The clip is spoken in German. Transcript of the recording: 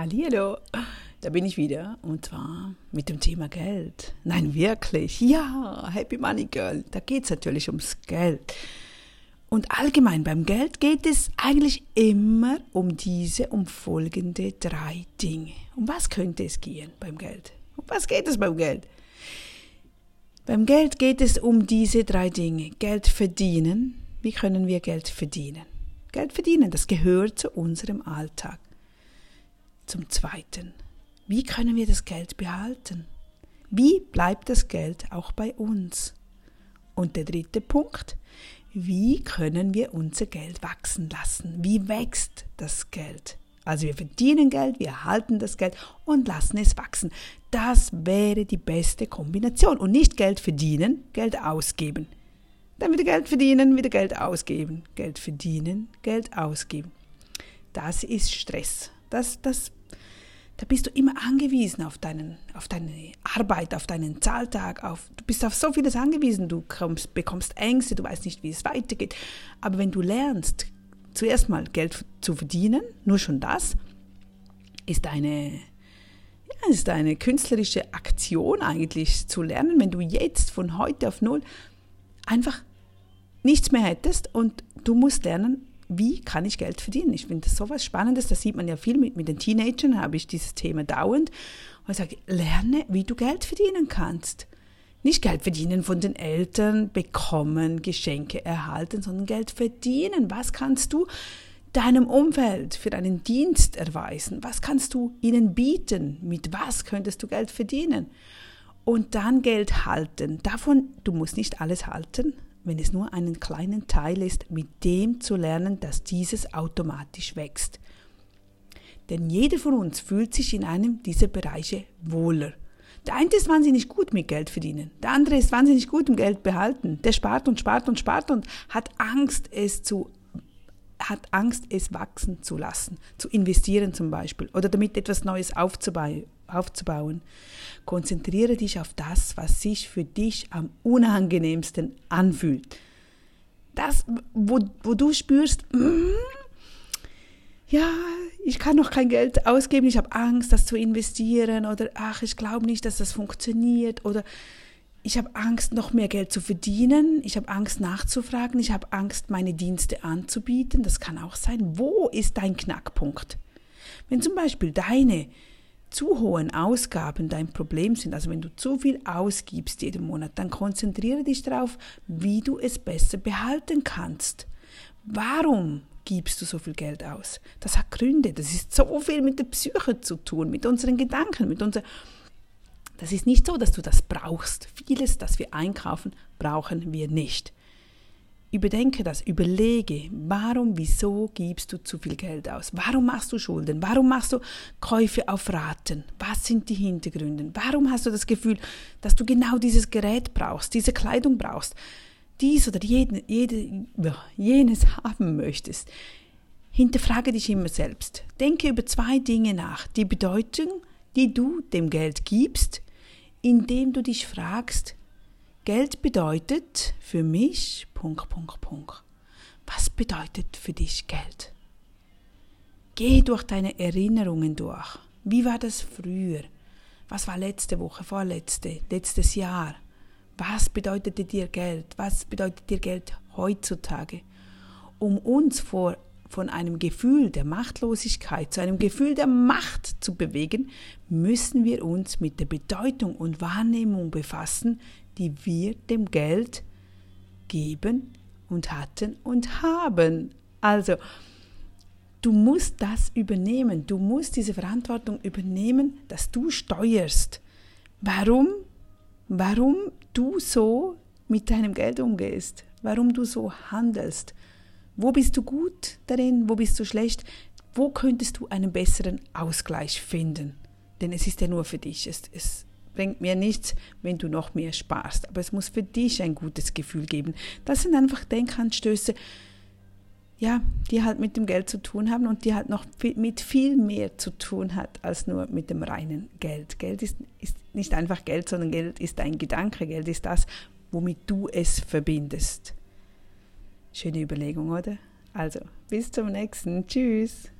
Hallo, da bin ich wieder und zwar mit dem Thema Geld. Nein, wirklich, ja, Happy Money Girl, da geht es natürlich ums Geld. Und allgemein beim Geld geht es eigentlich immer um diese, um folgende drei Dinge. Um was könnte es gehen beim Geld? Um was geht es beim Geld? Beim Geld geht es um diese drei Dinge. Geld verdienen. Wie können wir Geld verdienen? Geld verdienen, das gehört zu unserem Alltag. Zum Zweiten, wie können wir das Geld behalten? Wie bleibt das Geld auch bei uns? Und der dritte Punkt, wie können wir unser Geld wachsen lassen? Wie wächst das Geld? Also wir verdienen Geld, wir erhalten das Geld und lassen es wachsen. Das wäre die beste Kombination. Und nicht Geld verdienen, Geld ausgeben. Dann wieder Geld verdienen, wieder Geld ausgeben. Geld verdienen, Geld ausgeben. Das ist Stress. Das, das da bist du immer angewiesen auf, deinen, auf deine Arbeit, auf deinen Zahltag, auf, du bist auf so vieles angewiesen, du kommst, bekommst Ängste, du weißt nicht, wie es weitergeht. Aber wenn du lernst, zuerst mal Geld zu verdienen, nur schon das, ist eine, ja, ist eine künstlerische Aktion eigentlich zu lernen, wenn du jetzt von heute auf null einfach nichts mehr hättest und du musst lernen, wie kann ich Geld verdienen? Ich finde das so was Spannendes, das sieht man ja viel mit, mit den Teenagern, habe ich dieses Thema dauernd. Und ich sage, lerne, wie du Geld verdienen kannst. Nicht Geld verdienen von den Eltern, bekommen, Geschenke erhalten, sondern Geld verdienen. Was kannst du deinem Umfeld für einen Dienst erweisen? Was kannst du ihnen bieten? Mit was könntest du Geld verdienen? Und dann Geld halten. Davon, du musst nicht alles halten, wenn es nur einen kleinen Teil ist, mit dem zu lernen, dass dieses automatisch wächst. Denn jeder von uns fühlt sich in einem dieser Bereiche wohler. Der eine ist wahnsinnig gut mit Geld verdienen, der andere ist wahnsinnig gut im Geld behalten. Der spart und spart und spart und hat Angst, es zu hat Angst, es wachsen zu lassen, zu investieren zum Beispiel oder damit etwas Neues aufzubauen aufzubauen. Konzentriere dich auf das, was sich für dich am unangenehmsten anfühlt. Das, wo, wo du spürst, mm, ja, ich kann noch kein Geld ausgeben, ich habe Angst, das zu investieren oder ach, ich glaube nicht, dass das funktioniert oder ich habe Angst, noch mehr Geld zu verdienen, ich habe Angst nachzufragen, ich habe Angst, meine Dienste anzubieten, das kann auch sein. Wo ist dein Knackpunkt? Wenn zum Beispiel deine zu hohen Ausgaben dein Problem sind, also wenn du zu viel ausgibst jeden Monat, dann konzentriere dich darauf, wie du es besser behalten kannst. Warum gibst du so viel Geld aus? Das hat Gründe, das ist so viel mit der Psyche zu tun, mit unseren Gedanken, mit unserer das ist nicht so, dass du das brauchst. Vieles, das wir einkaufen, brauchen wir nicht. Überdenke das, überlege, warum, wieso gibst du zu viel Geld aus? Warum machst du Schulden? Warum machst du Käufe auf Raten? Was sind die Hintergründe? Warum hast du das Gefühl, dass du genau dieses Gerät brauchst, diese Kleidung brauchst, dies oder jede, jede, jenes haben möchtest? Hinterfrage dich immer selbst. Denke über zwei Dinge nach. Die Bedeutung, die du dem Geld gibst, indem du dich fragst, Geld bedeutet für mich, Punkt, Punkt, Punkt. Was bedeutet für dich Geld? Geh durch deine Erinnerungen durch. Wie war das früher? Was war letzte Woche, vorletzte, letztes Jahr? Was bedeutete dir Geld? Was bedeutet dir Geld heutzutage? Um uns vor, von einem Gefühl der Machtlosigkeit zu einem Gefühl der Macht zu bewegen, müssen wir uns mit der Bedeutung und Wahrnehmung befassen, die wir dem Geld geben und hatten und haben. Also, du musst das übernehmen. Du musst diese Verantwortung übernehmen, dass du steuerst. Warum? Warum du so mit deinem Geld umgehst? Warum du so handelst? Wo bist du gut darin? Wo bist du schlecht? Wo könntest du einen besseren Ausgleich finden? Denn es ist ja nur für dich. Es, es, bringt mir nichts, wenn du noch mehr sparst. Aber es muss für dich ein gutes Gefühl geben. Das sind einfach Denkanstöße, ja, die halt mit dem Geld zu tun haben und die halt noch mit viel mehr zu tun hat als nur mit dem reinen Geld. Geld ist, ist nicht einfach Geld, sondern Geld ist ein Gedanke. Geld ist das, womit du es verbindest. Schöne Überlegung, oder? Also, bis zum nächsten. Tschüss.